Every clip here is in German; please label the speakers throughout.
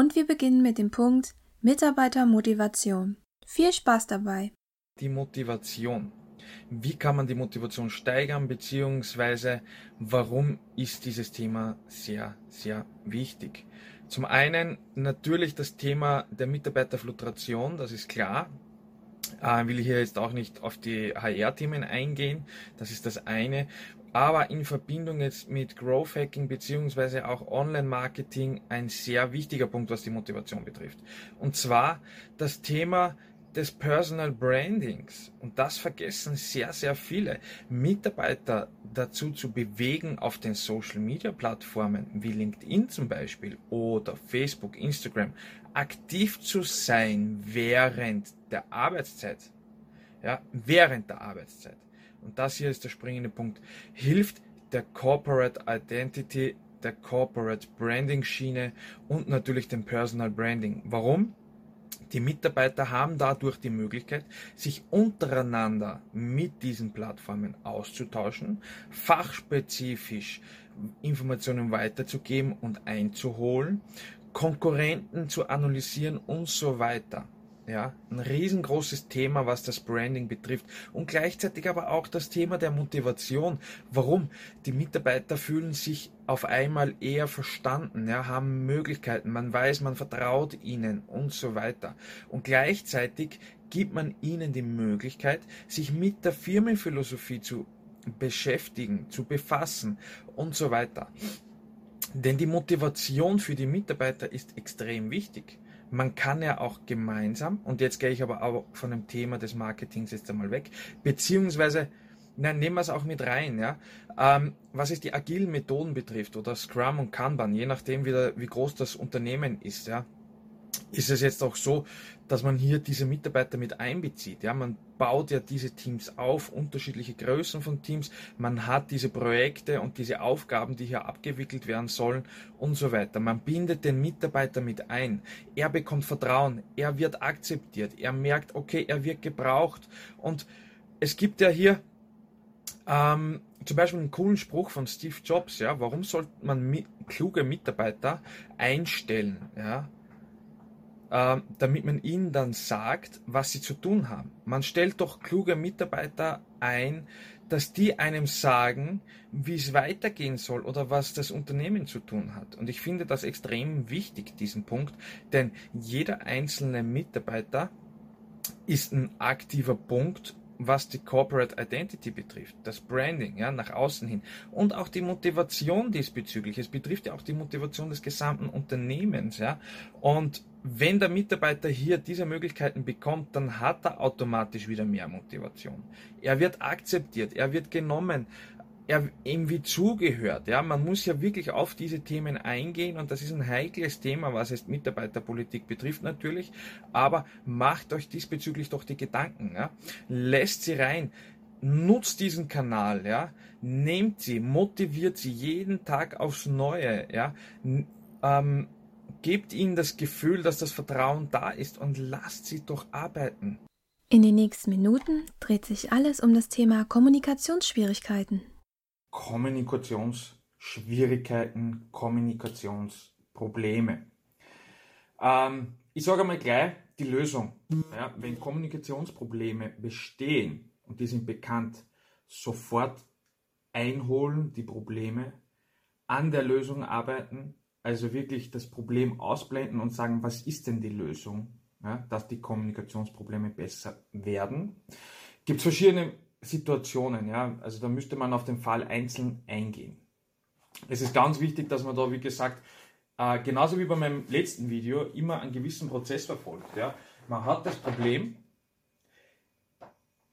Speaker 1: und wir beginnen mit dem Punkt Mitarbeitermotivation. Viel Spaß dabei!
Speaker 2: Die Motivation. Wie kann man die Motivation steigern, beziehungsweise warum ist dieses Thema sehr, sehr wichtig? Zum einen natürlich das Thema der Mitarbeiterflutration, das ist klar. Äh, will ich hier jetzt auch nicht auf die HR-Themen eingehen, das ist das eine aber in Verbindung jetzt mit Growth Hacking beziehungsweise auch Online Marketing ein sehr wichtiger Punkt, was die Motivation betrifft. Und zwar das Thema des Personal Brandings. Und das vergessen sehr, sehr viele Mitarbeiter dazu zu bewegen, auf den Social Media Plattformen wie LinkedIn zum Beispiel oder Facebook, Instagram aktiv zu sein während der Arbeitszeit. Ja, während der Arbeitszeit und das hier ist der springende Punkt, hilft der Corporate Identity, der Corporate Branding Schiene und natürlich dem Personal Branding. Warum? Die Mitarbeiter haben dadurch die Möglichkeit, sich untereinander mit diesen Plattformen auszutauschen, fachspezifisch Informationen weiterzugeben und einzuholen, Konkurrenten zu analysieren und so weiter. Ja, ein riesengroßes Thema, was das Branding betrifft. Und gleichzeitig aber auch das Thema der Motivation. Warum? Die Mitarbeiter fühlen sich auf einmal eher verstanden, ja, haben Möglichkeiten, man weiß, man vertraut ihnen und so weiter. Und gleichzeitig gibt man ihnen die Möglichkeit, sich mit der Firmenphilosophie zu beschäftigen, zu befassen und so weiter. Denn die Motivation für die Mitarbeiter ist extrem wichtig man kann ja auch gemeinsam, und jetzt gehe ich aber auch von dem Thema des Marketings jetzt einmal weg, beziehungsweise, nein, nehmen wir es auch mit rein, ja, ähm, was es die agilen Methoden betrifft oder Scrum und Kanban, je nachdem wie, wie groß das Unternehmen ist, ja, ist es jetzt auch so, dass man hier diese Mitarbeiter mit einbezieht. Ja, man baut ja diese Teams auf, unterschiedliche Größen von Teams. Man hat diese Projekte und diese Aufgaben, die hier abgewickelt werden sollen und so weiter. Man bindet den Mitarbeiter mit ein. Er bekommt Vertrauen. Er wird akzeptiert. Er merkt, okay, er wird gebraucht. Und es gibt ja hier ähm, zum Beispiel einen coolen Spruch von Steve Jobs. Ja, warum sollte man mit, kluge Mitarbeiter einstellen? Ja, damit man ihnen dann sagt, was sie zu tun haben. Man stellt doch kluge Mitarbeiter ein, dass die einem sagen, wie es weitergehen soll oder was das Unternehmen zu tun hat. Und ich finde das extrem wichtig, diesen Punkt, denn jeder einzelne Mitarbeiter ist ein aktiver Punkt was die Corporate Identity betrifft, das Branding, ja, nach außen hin und auch die Motivation diesbezüglich. Es betrifft ja auch die Motivation des gesamten Unternehmens, ja. Und wenn der Mitarbeiter hier diese Möglichkeiten bekommt, dann hat er automatisch wieder mehr Motivation. Er wird akzeptiert, er wird genommen, irgendwie zugehört. Ja, man muss ja wirklich auf diese Themen eingehen und das ist ein heikles Thema, was es Mitarbeiterpolitik betrifft natürlich. Aber macht euch diesbezüglich doch die Gedanken. Ja? Lässt sie rein. Nutzt diesen Kanal, ja, nehmt sie, motiviert sie jeden Tag aufs Neue, ja, ähm, gebt ihnen das Gefühl, dass das Vertrauen da ist und lasst sie doch arbeiten.
Speaker 1: In den nächsten Minuten dreht sich alles um das Thema Kommunikationsschwierigkeiten.
Speaker 2: Kommunikationsschwierigkeiten, Kommunikationsprobleme. Ähm, ich sage mal gleich die Lösung. Ja, wenn Kommunikationsprobleme bestehen und die sind bekannt, sofort einholen die Probleme, an der Lösung arbeiten, also wirklich das Problem ausblenden und sagen, was ist denn die Lösung, ja, dass die Kommunikationsprobleme besser werden. Gibt es verschiedene Situationen, ja, also da müsste man auf den Fall einzeln eingehen. Es ist ganz wichtig, dass man da, wie gesagt, äh, genauso wie bei meinem letzten Video, immer einen gewissen Prozess verfolgt. Ja. Man hat das Problem,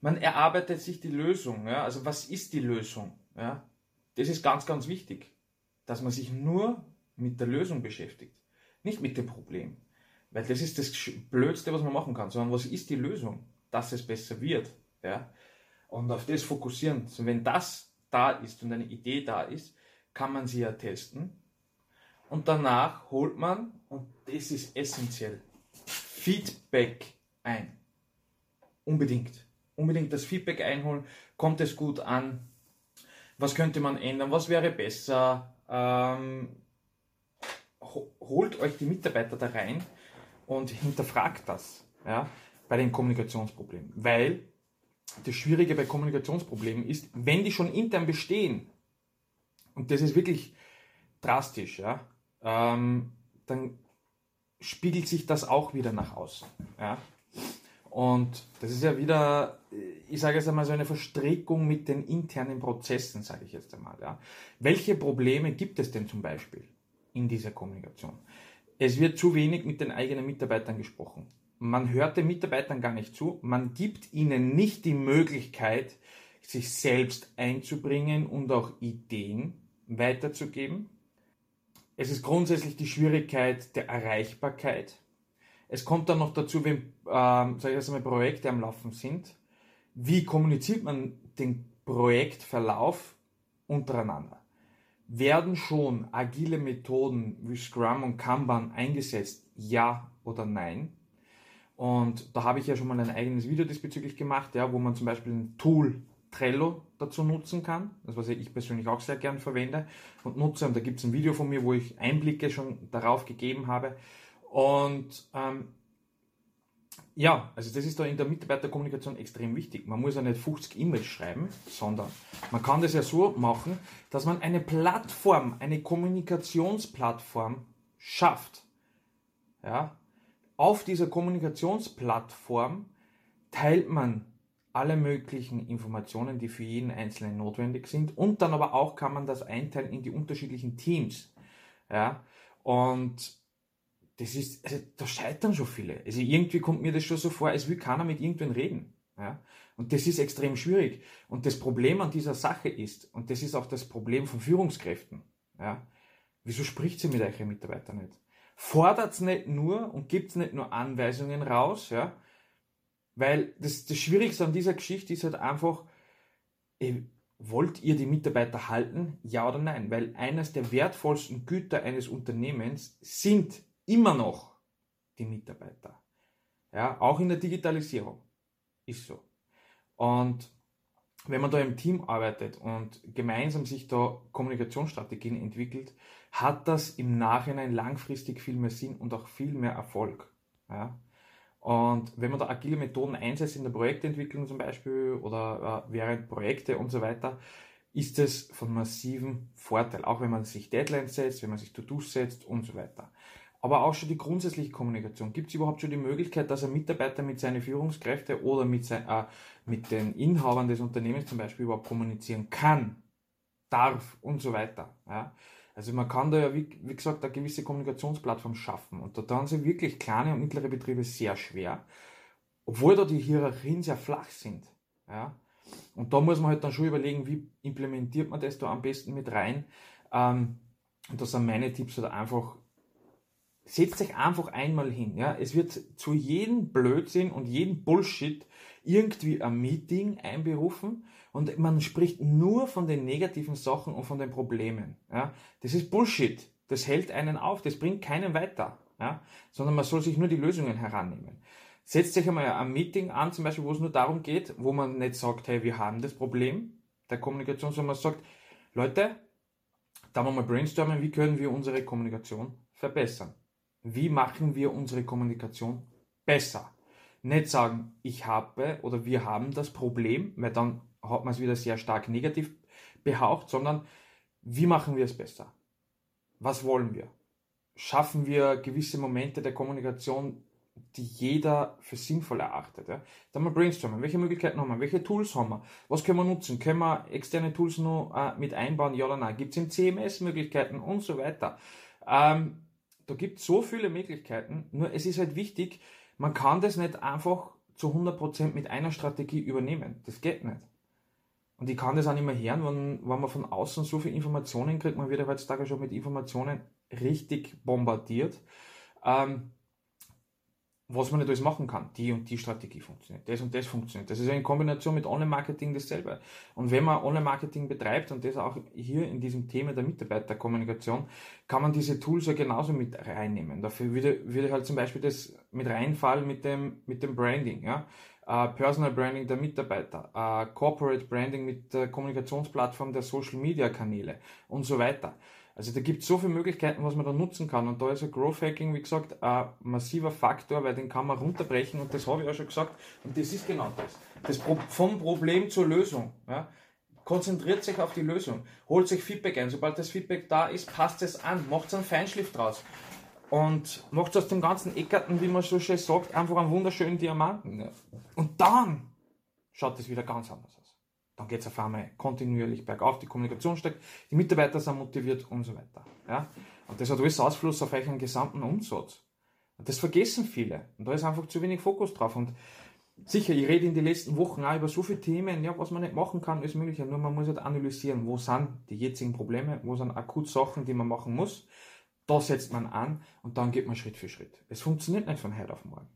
Speaker 2: man erarbeitet sich die Lösung. Ja. Also was ist die Lösung? Ja. Das ist ganz, ganz wichtig, dass man sich nur mit der Lösung beschäftigt, nicht mit dem Problem. Weil das ist das Blödste, was man machen kann, sondern was ist die Lösung, dass es besser wird. Ja? Und auf das fokussieren. So, wenn das da ist und eine Idee da ist, kann man sie ja testen. Und danach holt man, und das ist essentiell, Feedback ein. Unbedingt. Unbedingt das Feedback einholen. Kommt es gut an? Was könnte man ändern? Was wäre besser? Ähm, holt euch die Mitarbeiter da rein und hinterfragt das ja, bei den Kommunikationsproblemen. Weil das Schwierige bei Kommunikationsproblemen ist, wenn die schon intern bestehen, und das ist wirklich drastisch, ja, ähm, dann spiegelt sich das auch wieder nach außen. Ja. Und das ist ja wieder, ich sage jetzt einmal, so eine Verstrickung mit den internen Prozessen, sage ich jetzt einmal. Ja. Welche Probleme gibt es denn zum Beispiel in dieser Kommunikation? Es wird zu wenig mit den eigenen Mitarbeitern gesprochen. Man hört den Mitarbeitern gar nicht zu. Man gibt ihnen nicht die Möglichkeit, sich selbst einzubringen und auch Ideen weiterzugeben. Es ist grundsätzlich die Schwierigkeit der Erreichbarkeit. Es kommt dann noch dazu, wenn ähm, ich mal, Projekte am Laufen sind. Wie kommuniziert man den Projektverlauf untereinander? Werden schon agile Methoden wie Scrum und Kanban eingesetzt? Ja oder nein? Und da habe ich ja schon mal ein eigenes Video diesbezüglich gemacht, ja, wo man zum Beispiel ein Tool Trello dazu nutzen kann, das was ich persönlich auch sehr gern verwende und nutze. Und da gibt es ein Video von mir, wo ich Einblicke schon darauf gegeben habe. Und ähm, ja, also das ist da in der Mitarbeiterkommunikation extrem wichtig. Man muss ja nicht 50 E-Mails schreiben, sondern man kann das ja so machen, dass man eine Plattform, eine Kommunikationsplattform schafft. Ja? Auf dieser Kommunikationsplattform teilt man alle möglichen Informationen, die für jeden Einzelnen notwendig sind. Und dann aber auch kann man das einteilen in die unterschiedlichen Teams. Ja, und das ist, also da scheitern schon viele. Also irgendwie kommt mir das schon so vor, als will keiner mit irgendwen reden. Ja, und das ist extrem schwierig. Und das Problem an dieser Sache ist, und das ist auch das Problem von Führungskräften. Ja, wieso spricht sie mit euren Mitarbeitern nicht? Fordert es nicht nur und gibt es nicht nur Anweisungen raus, ja, weil das, das Schwierigste an dieser Geschichte ist halt einfach, äh, wollt ihr die Mitarbeiter halten? Ja oder nein? Weil eines der wertvollsten Güter eines Unternehmens sind immer noch die Mitarbeiter. Ja, auch in der Digitalisierung. Ist so. Und wenn man da im Team arbeitet und gemeinsam sich da Kommunikationsstrategien entwickelt, hat das im Nachhinein langfristig viel mehr Sinn und auch viel mehr Erfolg. Ja? Und wenn man da agile Methoden einsetzt in der Projektentwicklung zum Beispiel oder äh, während Projekte und so weiter, ist es von massivem Vorteil, auch wenn man sich Deadlines setzt, wenn man sich To-Dos setzt und so weiter. Aber auch schon die grundsätzliche Kommunikation. Gibt es überhaupt schon die Möglichkeit, dass ein Mitarbeiter mit seinen Führungskräften oder mit, sein, äh, mit den Inhabern des Unternehmens zum Beispiel überhaupt kommunizieren kann, darf und so weiter? Ja? Also man kann da ja, wie, wie gesagt, eine gewisse Kommunikationsplattform schaffen. Und da tun sie wirklich kleine und mittlere Betriebe sehr schwer, obwohl da die Hierarchien sehr flach sind. Ja? Und da muss man halt dann schon überlegen, wie implementiert man das da am besten mit rein. Ähm, und das sind meine Tipps halt einfach, setzt euch einfach einmal hin. Ja? Es wird zu jedem Blödsinn und jedem Bullshit irgendwie ein Meeting einberufen und man spricht nur von den negativen Sachen und von den Problemen. Ja? Das ist Bullshit. Das hält einen auf, das bringt keinen weiter. Ja? Sondern man soll sich nur die Lösungen herannehmen. Setzt euch einmal ein Meeting an, zum Beispiel, wo es nur darum geht, wo man nicht sagt, hey, wir haben das Problem der Kommunikation, sondern man sagt, Leute, da wollen wir mal brainstormen, wie können wir unsere Kommunikation verbessern? Wie machen wir unsere Kommunikation besser? Nicht sagen, ich habe oder wir haben das Problem, weil dann hat man es wieder sehr stark negativ behaucht, sondern wie machen wir es besser? Was wollen wir? Schaffen wir gewisse Momente der Kommunikation, die jeder für sinnvoll erachtet? Ja? Dann mal brainstormen. Welche Möglichkeiten haben wir? Welche Tools haben wir? Was können wir nutzen? Können wir externe Tools noch äh, mit einbauen? Ja oder nein? Gibt es im CMS Möglichkeiten und so weiter? Ähm, da gibt es so viele Möglichkeiten. Nur es ist halt wichtig, man kann das nicht einfach zu 100% mit einer Strategie übernehmen. Das geht nicht. Und ich kann das auch nicht mehr hören, wenn, wenn man von außen so viele Informationen kriegt. Man wird ja heutzutage schon mit Informationen richtig bombardiert. Ähm, was man nicht alles machen kann. Die und die Strategie funktioniert, das und das funktioniert. Das ist in Kombination mit Online-Marketing dasselbe. Und wenn man Online-Marketing betreibt und das auch hier in diesem Thema der Mitarbeiterkommunikation, kann man diese Tools ja genauso mit reinnehmen. Dafür würde, würde halt zum Beispiel das mit reinfallen mit dem, mit dem Branding, ja. Uh, Personal Branding der Mitarbeiter, uh, Corporate Branding mit der Kommunikationsplattform der Social Media Kanäle und so weiter. Also da gibt es so viele Möglichkeiten, was man da nutzen kann. Und da ist ein Growth Hacking, wie gesagt, ein massiver Faktor, weil den kann man runterbrechen und das habe ich auch schon gesagt. Und das ist genau das. das Pro vom Problem zur Lösung. Ja? Konzentriert sich auf die Lösung. Holt sich Feedback ein. Sobald das Feedback da ist, passt es an. Macht einen Feinschliff draus. Und macht aus dem ganzen Eckerten, wie man so schön sagt, einfach einen wunderschönen Diamanten. Ja? Und dann schaut es wieder ganz anders aus dann geht es auf einmal kontinuierlich bergauf, die Kommunikation steigt, die Mitarbeiter sind motiviert und so weiter. Ja? Und das hat alles Ausfluss auf euren gesamten Umsatz. Und das vergessen viele. Und da ist einfach zu wenig Fokus drauf. Und sicher, ich rede in den letzten Wochen auch über so viele Themen, ja, was man nicht machen kann, ist möglich. Nur man muss halt analysieren, wo sind die jetzigen Probleme, wo sind akut Sachen, die man machen muss. Da setzt man an und dann geht man Schritt für Schritt. Es funktioniert nicht von heute auf morgen.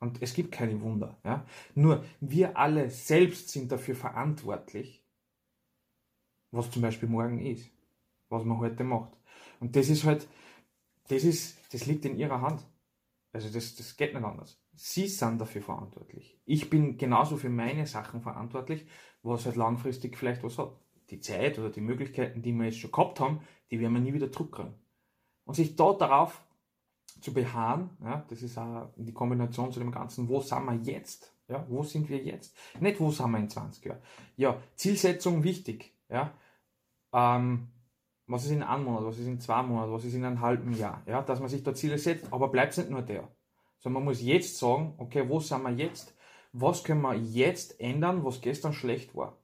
Speaker 2: Und es gibt keine Wunder. Ja? Nur wir alle selbst sind dafür verantwortlich, was zum Beispiel morgen ist, was man heute macht. Und das ist halt, das ist, das liegt in ihrer Hand. Also das, das geht nicht anders. Sie sind dafür verantwortlich. Ich bin genauso für meine Sachen verantwortlich, was halt langfristig vielleicht was hat. Die Zeit oder die Möglichkeiten, die wir jetzt schon gehabt haben, die werden wir nie wieder zurückkriegen. Und sich da darauf zu beharren. Ja, das ist auch die Kombination zu dem Ganzen, wo sind wir jetzt? Ja, wo sind wir jetzt? Nicht, wo sind wir in 20 Jahren. Ja, Zielsetzung wichtig. Ja, ähm, was ist in einem Monat, was ist in zwei Monaten, was ist in einem halben Jahr. Ja, dass man sich da Ziele setzt, aber bleibt es nicht nur der. Sondern man muss jetzt sagen, okay, wo sind wir jetzt? Was können wir jetzt ändern, was gestern schlecht war?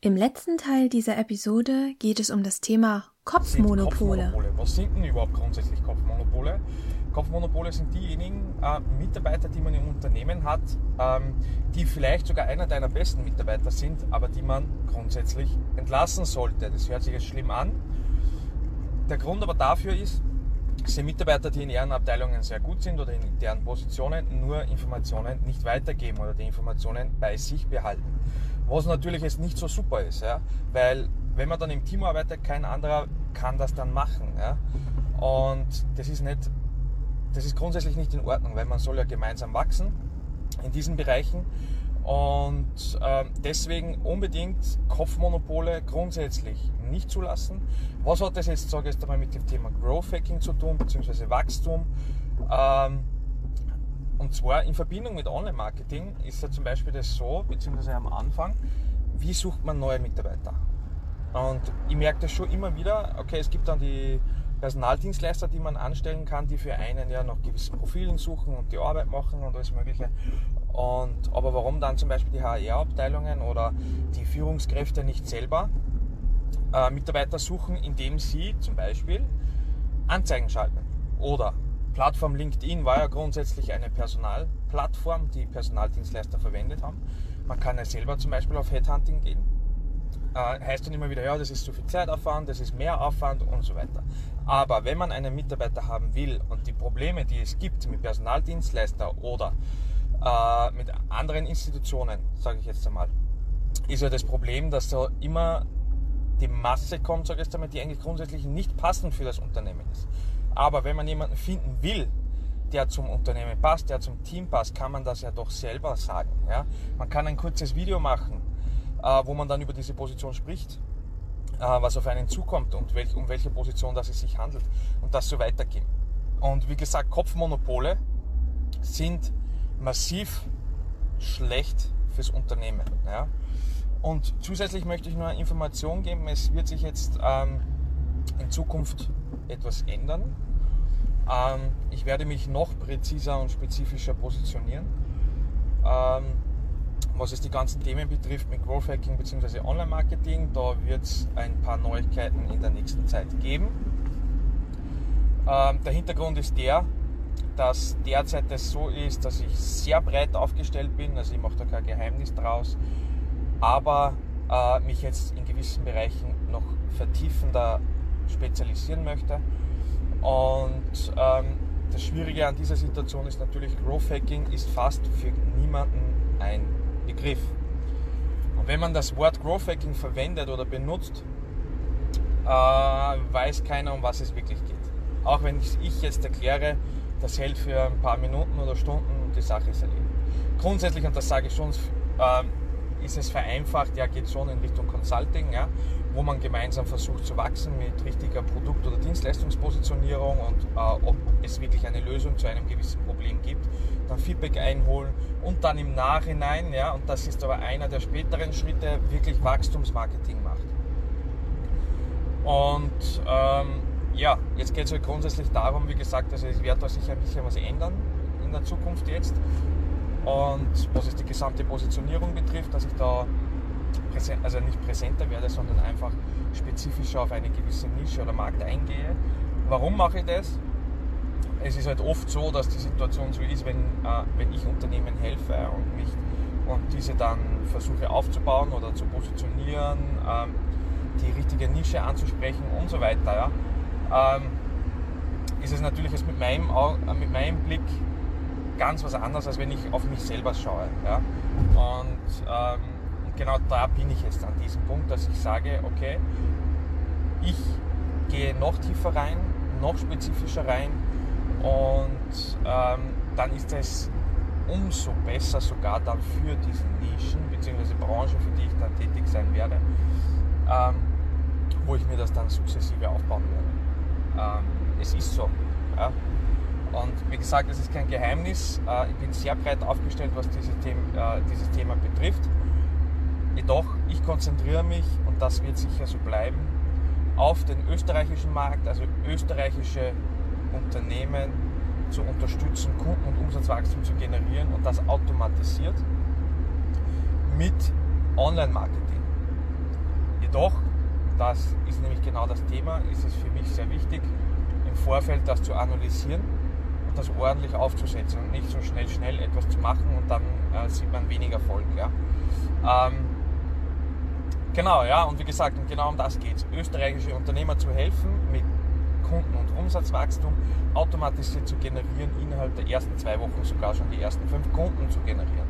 Speaker 1: Im letzten Teil dieser Episode geht es um das Thema Kopfmonopole.
Speaker 2: Kopfmonopole. Was sind denn überhaupt grundsätzlich Kopfmonopole? Kopfmonopole sind diejenigen äh, Mitarbeiter, die man im Unternehmen hat, ähm, die vielleicht sogar einer deiner besten Mitarbeiter sind, aber die man grundsätzlich entlassen sollte. Das hört sich jetzt schlimm an. Der Grund aber dafür ist, sind Mitarbeiter, die in ihren Abteilungen sehr gut sind oder in deren Positionen nur Informationen nicht weitergeben oder die Informationen bei sich behalten. Was natürlich jetzt nicht so super ist, ja? weil wenn man dann im Team arbeitet, kein anderer kann das dann machen. Ja? Und das ist, nicht, das ist grundsätzlich nicht in Ordnung, weil man soll ja gemeinsam wachsen in diesen Bereichen. Und äh, deswegen unbedingt Kopfmonopole grundsätzlich nicht zulassen. Was hat das jetzt, sage ich jetzt einmal, mit dem Thema Growth Hacking zu tun, beziehungsweise Wachstum? Ähm, und zwar in Verbindung mit Online-Marketing ist ja zum Beispiel das so, beziehungsweise am Anfang, wie sucht man neue Mitarbeiter? Und ich merke das schon immer wieder, okay, es gibt dann die Personaldienstleister, die man anstellen kann, die für einen ja nach gewissen Profilen suchen und die Arbeit machen und alles Mögliche. Und, aber warum dann zum Beispiel die HR-Abteilungen oder die Führungskräfte nicht selber äh, Mitarbeiter suchen, indem sie zum Beispiel Anzeigen schalten oder Plattform LinkedIn war ja grundsätzlich eine Personalplattform, die Personaldienstleister verwendet haben. Man kann ja selber zum Beispiel auf Headhunting gehen. Äh, heißt dann immer wieder, ja, das ist zu viel Zeitaufwand, das ist mehr Aufwand und so weiter. Aber wenn man einen Mitarbeiter haben will und die Probleme, die es gibt mit Personaldienstleister oder äh, mit anderen Institutionen, sage ich jetzt einmal, ist ja das Problem, dass da immer die Masse kommt, sage ich jetzt einmal, die eigentlich grundsätzlich nicht passend für das Unternehmen ist. Aber wenn man jemanden finden will, der zum Unternehmen passt, der zum Team passt, kann man das ja doch selber sagen. Ja? Man kann ein kurzes Video machen, wo man dann über diese Position spricht, äh, was auf einen zukommt und um welche Position das es sich handelt und das so weitergehen. Und wie gesagt, Kopfmonopole sind massiv schlecht fürs Unternehmen. Ja? Und zusätzlich möchte ich nur eine Information geben, es wird sich jetzt ähm, in Zukunft etwas ändern. Ähm, ich werde mich noch präziser und spezifischer positionieren. Ähm, was es die ganzen Themen betrifft mit Growth Hacking bzw. Online-Marketing, da wird es ein paar Neuigkeiten in der nächsten Zeit geben. Ähm, der Hintergrund ist der, dass derzeit es so ist, dass ich sehr breit aufgestellt bin, also ich mache da kein Geheimnis draus, aber äh, mich jetzt in gewissen Bereichen noch vertiefender spezialisieren möchte. Und ähm, das Schwierige an dieser Situation ist natürlich, Growth Hacking ist fast für niemanden ein Begriff. Und wenn man das Wort Growth Hacking verwendet oder benutzt, äh, weiß keiner, um was es wirklich geht. Auch wenn ich jetzt erkläre, das hält für ein paar Minuten oder Stunden und die Sache ist erledigt. Grundsätzlich, und das sage ich schon, äh, ist es vereinfacht, ja, geht schon in Richtung Consulting, ja, wo man gemeinsam versucht zu wachsen mit richtiger Produkt- oder Dienstleistungspositionierung und äh, ob es wirklich eine Lösung zu einem gewissen Problem gibt, dann Feedback einholen und dann im Nachhinein, ja, und das ist aber einer der späteren Schritte, wirklich Wachstumsmarketing macht. Und ähm, ja, jetzt geht es halt grundsätzlich darum, wie gesagt, also es wird da sicher ein bisschen was ändern in der Zukunft jetzt. Und was es die gesamte Positionierung betrifft, dass ich da präsent, also nicht präsenter werde, sondern einfach spezifischer auf eine gewisse Nische oder Markt eingehe. Warum mache ich das? Es ist halt oft so, dass die Situation so ist, wenn, äh, wenn ich Unternehmen helfe und, mich, und diese dann versuche aufzubauen oder zu positionieren, ähm, die richtige Nische anzusprechen und so weiter, ja, ähm, ist es natürlich jetzt mit meinem, mit meinem Blick ganz was anderes, als wenn ich auf mich selber schaue. Ja? Und ähm, genau da bin ich jetzt an diesem Punkt, dass ich sage, okay, ich gehe noch tiefer rein, noch spezifischer rein und ähm, dann ist es umso besser sogar dann für diese Nischen bzw. Branche, für die ich dann tätig sein werde, ähm, wo ich mir das dann sukzessive aufbauen werde. Ähm, es ist so. Ja? Und wie gesagt, es ist kein Geheimnis. Äh, ich bin sehr breit aufgestellt, was dieses Thema, äh, dieses Thema betrifft. Jedoch, ich konzentriere mich, und das wird sicher so bleiben, auf den österreichischen Markt, also österreichische Unternehmen zu unterstützen, Kunden- und Umsatzwachstum zu generieren und das automatisiert mit Online-Marketing. Jedoch, das ist nämlich genau das Thema, ist es für mich sehr wichtig, im Vorfeld das zu analysieren das ordentlich aufzusetzen und nicht so schnell, schnell etwas zu machen und dann äh, sieht man weniger Erfolg. Ja? Ähm, genau, ja, und wie gesagt, und genau um das geht es. Österreichische Unternehmer zu helfen, mit Kunden- und Umsatzwachstum automatisiert zu generieren, innerhalb der ersten zwei Wochen sogar schon die ersten fünf Kunden zu generieren.